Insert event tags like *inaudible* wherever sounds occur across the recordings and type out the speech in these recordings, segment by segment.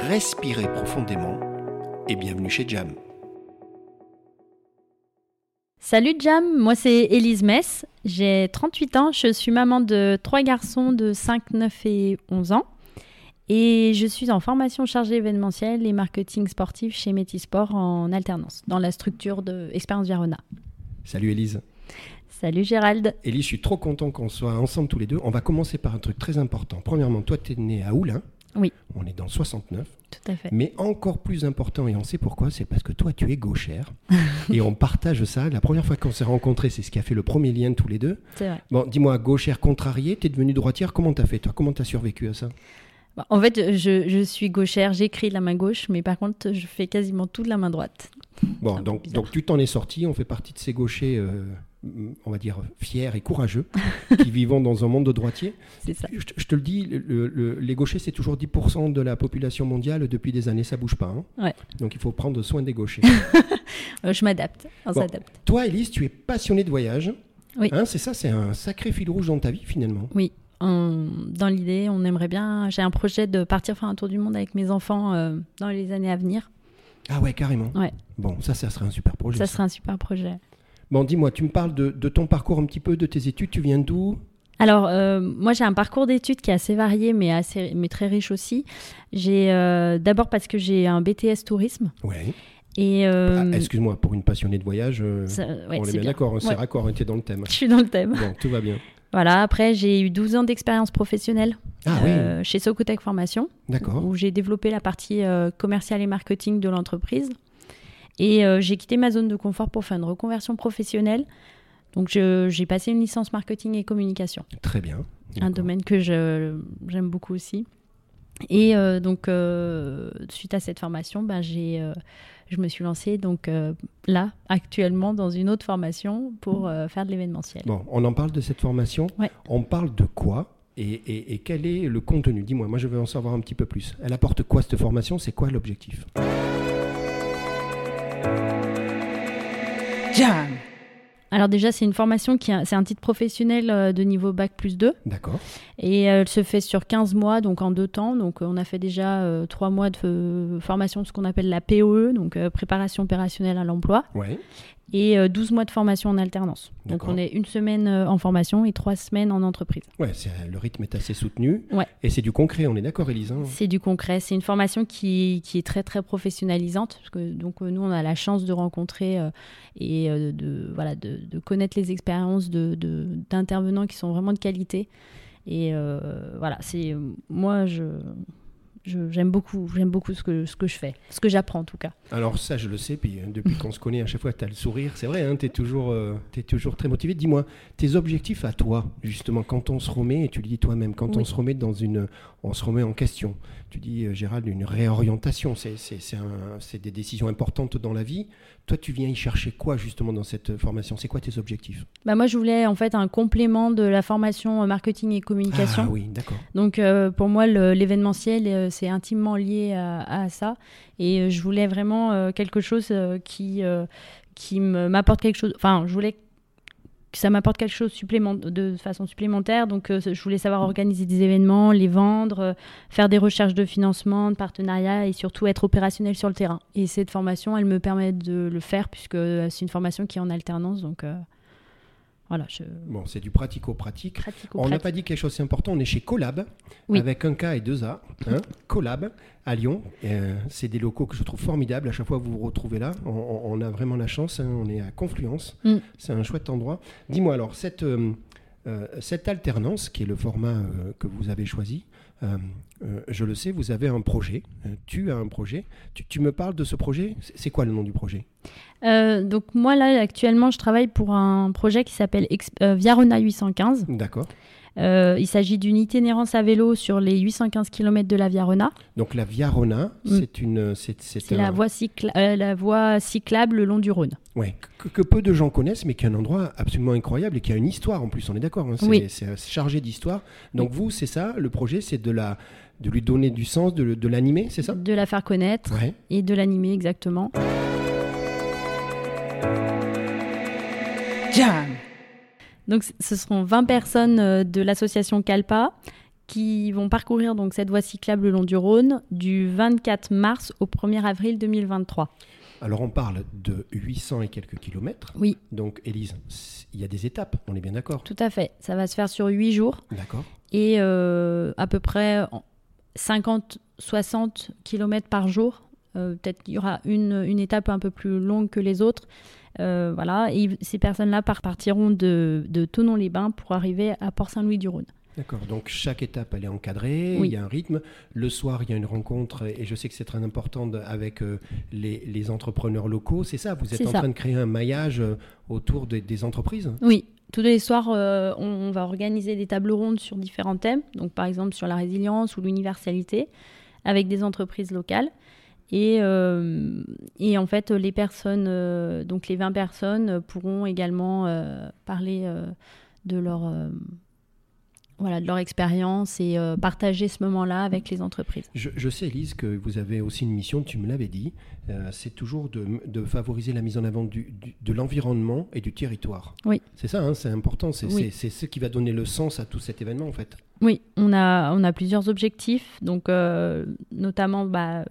respirez profondément et bienvenue chez Jam. Salut Jam, moi c'est Élise Mess, j'ai 38 ans, je suis maman de trois garçons de 5, 9 et 11 ans et je suis en formation chargée événementielle et marketing sportif chez Métisport en alternance dans la structure de Expérience Virona. Salut Élise. Salut Gérald. Élise, je suis trop content qu'on soit ensemble tous les deux. On va commencer par un truc très important. Premièrement, toi tu es né à Oulin. Oui. On est dans 69. Tout à fait. Mais encore plus important, et on sait pourquoi, c'est parce que toi, tu es gauchère. *laughs* et on partage ça. La première fois qu'on s'est rencontrés, c'est ce qui a fait le premier lien de tous les deux. C'est vrai. Bon, dis-moi, gauchère contrariée, tu es devenue droitière, comment t'as fait, toi? Comment t'as survécu à ça? Bah, En fait, je, je suis gauchère, j'écris de la main gauche, mais par contre, je fais quasiment tout de la main droite. Bon, donc, donc tu t'en es sorti, on fait partie de ces gauchers, euh, on va dire, fiers et courageux, *laughs* qui vivons dans un monde de droitiers. C'est ça. Je, te- je te le dis, le- le- les gauchers, c'est toujours 10% de la population mondiale depuis des années, ça bouge pas. hein. Ouais. Donc il faut prendre soin des gauchers. *laughs* Euh, je m'adapte, on Bon. s'adapte. Toi, Elise, tu es passionnée de voyage. Oui. Hein, c'est ça, c'est un sacré fil rouge dans ta vie finalement. Oui, on- dans l'idée, on aimerait bien. J'ai un projet de partir faire un tour du monde avec mes enfants euh, dans les années à venir. Ah ouais, carrément. Ouais. Bon, ça, ça serait un super projet. Ça ça. serait un super projet. Bon, dis-moi, tu me parles de, de ton parcours un petit peu, de tes études, tu viens d'où? Alors, euh, moi, j'ai un parcours d'études qui est assez varié, mais, assez, mais très riche aussi. J'ai euh, d'abord parce que j'ai un BTS tourisme. Ouais. Et euh, Ah, Excuse-moi, pour une passionnée de voyage, ça- ouais, on est bien d'accord, hein, c'est Ouais. raccord, tu es dans le thème. Je suis dans le thème. Bon, tout va bien. Voilà, après, j'ai eu 12 ans d'expérience professionnelle Ah euh, chez Socotec Formation. oui, d'accord. où j'ai développé la partie euh, commerciale et marketing de l'entreprise. Et euh, j'ai quitté ma zone de confort pour faire une reconversion professionnelle. Donc j'ai passé une licence marketing et communication, Très bien. un domaine que j'aime beaucoup aussi. Et euh, donc euh, suite à cette formation, ben, j'ai, euh, je me suis lancée donc là actuellement dans une autre formation pour faire de l'événementiel. Bon, on en parle de cette formation. Ouais. On parle de quoi et, et- et quel est le contenu? Dis-moi, moi je veux en savoir un petit peu plus. Elle apporte quoi cette formation? C'est quoi l'objectif? Jam. Alors déjà c'est une formation qui a- c'est un titre professionnel euh, de niveau bac plus 2. D'accord. Et elle se fait sur 15 mois, donc en deux temps. Donc euh, on a fait déjà euh, trois mois de formation de ce qu'on appelle la POE, donc euh, préparation opérationnelle à l'emploi, Ouais. Et euh, 12 mois de formation en alternance. Donc on est une semaine euh, en formation et trois semaines en entreprise. Ouais, le rythme est assez soutenu. Ouais. Et c'est du concret, on est d'accord, Élise hein? C'est du concret, c'est une formation qui, qui est très très professionnalisante. Parce que, donc euh, nous on a la chance de rencontrer euh, et euh, de, voilà, de, de connaître les expériences de- de- d'intervenants qui sont vraiment de qualité. Et euh, voilà, c'est moi je- j'aime beaucoup j'aime beaucoup ce que ce que je fais, ce que j'apprends en tout cas. Alors ça, je le sais, puis euh, depuis qu'on se connaît, à chaque fois, tu as le sourire. C'est vrai, hein, tu es, toujours, euh, toujours très motivé. Dis-moi, tes objectifs à toi, justement, quand on se remet, et tu le dis toi-même, quand on se remet dans une... On se remet en question. Tu dis, euh, Gérald, une réorientation, c'est, des décisions importantes dans la vie. Toi, tu viens y chercher quoi, justement, dans cette formation? C'est quoi tes objectifs? Bah moi je voulais en fait un complément de la formation euh, marketing et communication. Ah oui, d'accord. Donc euh, pour moi, l'événementiel, c'est intimement lié à, ça. Et euh, je voulais vraiment euh, quelque chose euh, qui, qui m'apporte quelque chose. Enfin, je voulais que ça m'apporte quelque chose de façon supplémentaire. Donc je voulais savoir organiser des événements, les vendre, faire des recherches de financement, de partenariat et surtout être opérationnel sur le terrain. Et cette formation, elle me permet de le faire puisque c'est une formation qui est en alternance. Donc voilà, je Bon, c'est du pratico-pratique. On n'a pas dit quelque chose c'est important, on est chez Collab, Oui. avec un K et deux A. hein, Collab, à Lyon. Euh, c'est des locaux que je trouve formidables. À chaque fois que vous vous retrouvez là, on, a vraiment la chance. hein, on est à Confluence. Mm. C'est un chouette endroit. Dis-moi alors, cette, euh, euh, cette alternance, qui est le format euh, que vous avez choisi, je le sais, vous avez un projet. Euh, tu as un projet. Tu, tu me parles de ce projet c'est quoi le nom du projet? Euh, donc moi là actuellement je travaille pour un projet qui s'appelle euh, Viarona 815. D'accord. Euh, il s'agit d'une itinérance à vélo sur les 815 km de la Via Rona. Donc la Via Rona, Mm. c'est une, c'est, c'est C'est un- la, voie cycla- euh, la voie cyclable le long du Rhône. Ouais, que, que peu de gens connaissent, mais qui est un endroit absolument incroyable et qui a une histoire en plus. On est d'accord. hein, c'est, Oui. c'est chargé d'histoire. Donc vous, c'est ça. Le projet, c'est de la, de lui donner du sens, de, de l'animer, c'est ça? De la faire connaître Ouais. et de l'animer exactement. Jam. Donc ce seront 20 personnes euh, de l'association Calpa qui vont parcourir donc cette voie cyclable le long du Rhône du 24 mars au 1er avril 2023. Alors on parle de 800 et quelques kilomètres. Oui, Donc Élise, il y a des étapes. On est bien d'accord? tout à fait. Ça va se faire sur 8 jours D'accord. et euh, à peu près en 50-60 km par jour. Euh, Peut-être qu'il y aura une, une étape un peu plus longue que les autres. Euh, voilà, et ces personnes-là par- partiront de, de Tonon-les-Bains pour arriver à Port-Saint-Louis-du-Rhône. D'accord. Donc chaque étape, elle est encadrée. Oui. Il y a un rythme. Le soir, il y a une rencontre, et je sais que c'est très important avec euh, les, les entrepreneurs locaux. C'est ça. Vous êtes en ça. train de créer un maillage euh, autour des- des entreprises? Oui, tous les soirs, euh, on, on va organiser des tables rondes sur différents thèmes, donc par exemple sur la résilience ou l'universalité, avec des entreprises locales. Et, euh, et en fait, les personnes, euh, donc les 20 personnes, pourront également euh, parler de leur, voilà, de leur expérience et euh, partager ce moment-là avec les entreprises. Je, je sais, Elise, que vous avez aussi une mission, tu me l'avais dit, euh, c'est toujours de, de favoriser la mise en avant du, du- de l'environnement et du territoire. Oui. C'est ça, hein, c'est important, c'est Oui. ce qui va donner le sens à tout cet événement en fait. Oui, on a, on a plusieurs objectifs, donc euh, notamment bah,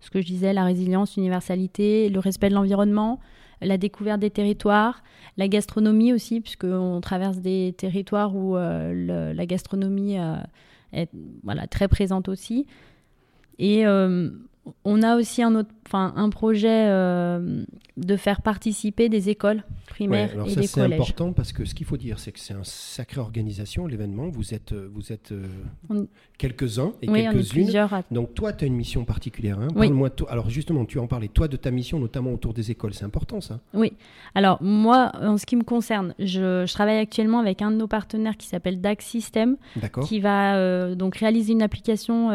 ce que je disais, la résilience, l'universalité, le respect de l'environnement, la découverte des territoires, la gastronomie aussi, puisqu'on traverse des territoires où euh, la gastronomie euh, est voilà, très présente aussi. Et euh, on a aussi un, autre, enfin, un projet euh, de faire participer des écoles primaires Ouais, alors et ça des c'est collèges. important parce que ce qu'il faut dire, c'est que c'est une sacrée organisation, l'événement. Vous êtes, euh, vous êtes euh, On- quelques-uns et Oui, quelques-unes. plusieurs à Donc toi, tu as une mission particulière. Hein. Oui. Parle-moi. Alors justement, tu en parlais, toi, de ta mission, notamment autour des écoles. C'est important ça. Oui. Alors, moi, en ce qui me concerne, je, je travaille actuellement avec un de nos partenaires qui s'appelle DAX System, qui va euh, donc réaliser une application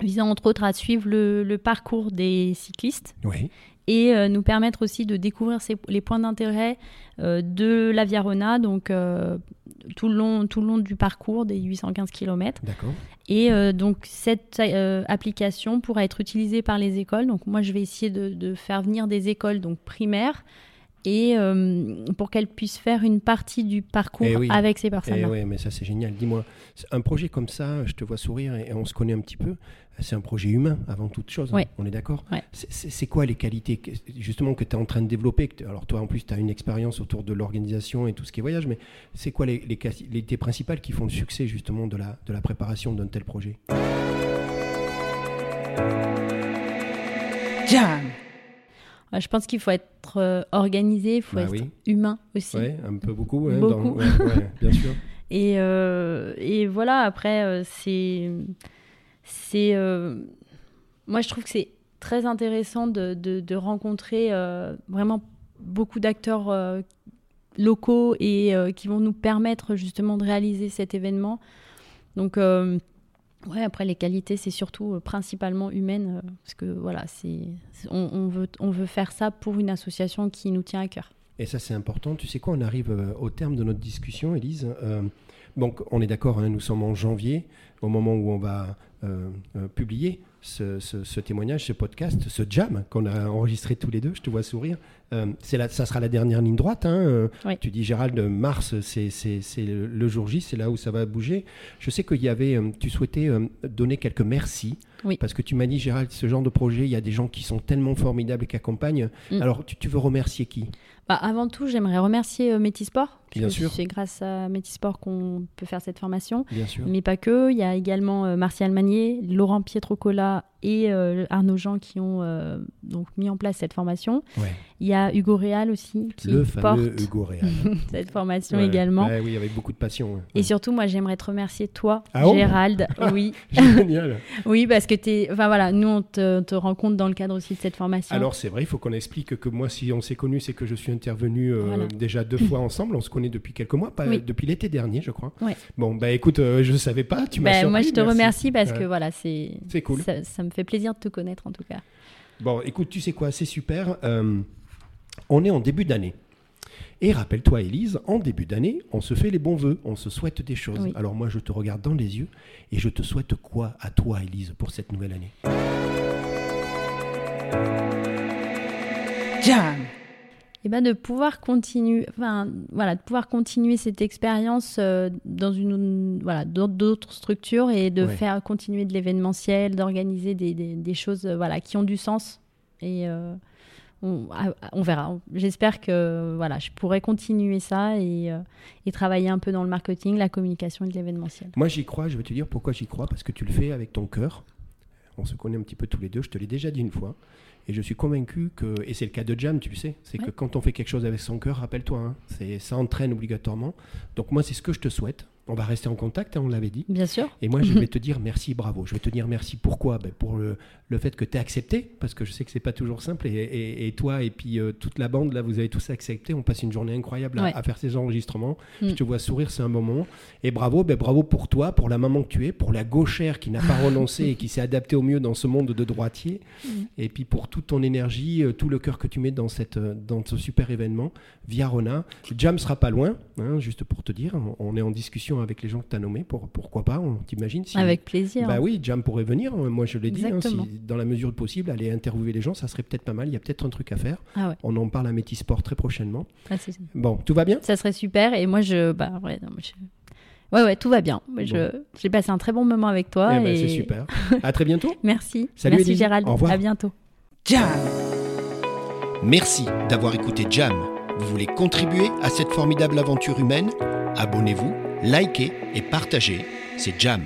visant entre autres à suivre le, le parcours des cyclistes Oui. et euh, nous permettre aussi de découvrir ces- les points d'intérêt euh, de la Via Rona, donc euh, tout, le long, tout le long du parcours des 815 km. D'accord. Et donc cette application pourra être utilisée par les écoles. Donc moi je vais essayer de, de faire venir des écoles donc primaires et euh, pour qu'elles puissent faire une partie du parcours Eh oui. avec ces Eh personnes-là. ouais, mais ça c'est génial. Dis-moi, un projet comme ça, je te vois sourire et, et on se connaît un petit peu. C'est un projet humain avant toute chose. hein. On est d'accord Ouais. C'est- quoi les qualités que- justement que tu es en train de développer Alors toi en plus tu as une expérience autour de l'organisation et tout ce qui est voyage, mais c'est quoi les, les qualités principales qui font le succès justement de la, de la préparation d'un tel projet? Jam. Je pense qu'il faut être euh, organisé, il faut Bah être oui. humain aussi. Ouais, un peu beaucoup. hein, Beaucoup. ouais, ouais, *laughs* bien sûr. Et, euh, et voilà, après, euh, c'est. c'est moi, je trouve que c'est très intéressant de, de- de rencontrer vraiment beaucoup d'acteurs locaux et qui vont nous permettre justement de réaliser cet événement. Donc, ouais, après, les qualités, c'est surtout euh, principalement humaines, euh, parce que voilà, c'est, on, veut, on veut faire ça pour une association qui nous tient à cœur. Et ça, c'est important. Tu sais quoi, on arrive euh, au terme de notre discussion, Élise. Euh, donc, on est d'accord, hein, nous sommes en janvier, au moment où on va publier ce, ce- ce témoignage, ce podcast, ce jam qu'on a enregistré tous les deux. Je te vois sourire. Euh, c'est la, ça sera la dernière ligne droite. hein, euh, Oui. Tu dis, Gérald, mars, c'est, le, jour J, c'est là où ça va bouger. Je sais qu'il y avait, euh, tu souhaitais euh, donner quelques merci. Oui. Parce que tu m'as dit, Gérald, ce genre de projet, il y a des gens qui sont tellement formidables et qui accompagnent. Mm. Alors, tu, tu veux remercier qui? Bah, avant tout, j'aimerais remercier euh, Métisport. Bien sûr. C'est grâce à Métisport qu'on peut faire cette formation. Bien sûr. Mais pas que. Il y a également euh, Martial Magnier, Laurent Pietrocola et euh, Arnaud Jean qui ont donc mis en place cette formation. Ouais. Il y a Hugo Réal aussi qui le porte Hugo Réal. *laughs* cette formation Ouais, également. ouais, oui, avec beaucoup de passion. Et surtout, moi, j'aimerais te remercier, toi, Ah Gérald. *laughs* oui, *laughs* Génial. oui, parce que t'es. Enfin voilà, nous, on te, on te rencontre dans le cadre aussi de cette formation. Alors c'est vrai, il faut qu'on explique que moi, si on s'est connus, c'est que je suis intervenu euh, Voilà. déjà deux fois ensemble. On se connaît depuis quelques mois, pas, Oui. depuis l'été dernier, je crois. Ouais. Bon, bah écoute, euh, je ne savais pas, tu m'as Ben, surpris. moi, je te merci. remercie parce Ouais. que voilà, c'est C'est cool. Ça, ça me fait plaisir de te connaître en tout cas. Bon, écoute, tu sais quoi, c'est super. Euh, on est en début d'année. Et rappelle-toi, Élise, en début d'année, on se fait les bons vœux, on se souhaite des choses. Oui. Alors moi, je te regarde dans les yeux et je te souhaite quoi à toi, Élise, pour cette nouvelle année? Jam. Et ben de pouvoir continuer, enfin voilà, de pouvoir continuer cette expérience euh, dans une voilà d'autres structures et de Ouais. faire continuer de l'événementiel, d'organiser des, des, des choses euh, voilà qui ont du sens et euh, on, ah, on verra. J'espère que voilà, je pourrai continuer ça et, et travailler un peu dans le marketing, la communication et de l'événementiel. Moi, j'y crois, je vais te dire pourquoi j'y crois, parce que tu le fais avec ton cœur. On se connaît un petit peu tous les deux, je te l'ai déjà dit une fois. Et je suis convaincu que, et c'est le cas de Jam, tu le sais, c'est que quand on fait quelque chose avec son cœur, rappelle-toi, hein, ça entraîne obligatoirement. Donc moi, c'est ce que je te souhaite. On va rester en contact, hein, on l'avait dit. Bien sûr. Et moi, je vais *laughs* te dire merci, bravo. Je vais te dire merci. Pourquoi? Ben, Pour le, le fait que tu as accepté, parce que je sais que c'est pas toujours simple. Et, et- et toi et puis euh, toute la bande, là, vous avez tous accepté. On passe une journée incroyable à, Ouais. à faire ces enregistrements. Mm. Je te vois sourire, c'est un bon moment. Et bravo, ben, bravo pour toi, pour la maman que tu es, pour la gauchère qui n'a pas *laughs* renoncé et qui s'est adaptée au mieux dans ce monde de droitier. Mm. Et puis pour toute ton énergie, euh, tout le cœur que tu mets dans, cette, euh, dans ce super événement, via Rona. Jam sera pas loin, hein, juste pour te dire. On- On est en discussion avec les gens que tu as nommés. Pour, pourquoi pas On t'imagine si Avec plaisir. bah oui, Jam pourrait venir, euh, moi je l'ai dit, hein, si, dans la mesure du possible, aller interviewer les gens, ça serait peut-être pas mal, il y a peut-être un truc à faire. Ah ouais. On en parle à Métisport très prochainement. Ah, c'est- Bon, tout va bien? Ça serait super. Et moi, je. Bah, ouais, non, moi, je- ouais, ouais, tout va bien. J'ai passé un très bon moment avec toi. Eh ben, et... C'est super. *laughs* à très bientôt. Merci. Salut, Merci Élise. Gérald. Au revoir. À bientôt. Jam. Merci d'avoir écouté Jam. Vous voulez contribuer à cette formidable aventure humaine? Abonnez-vous, likez et partagez. C'est Jam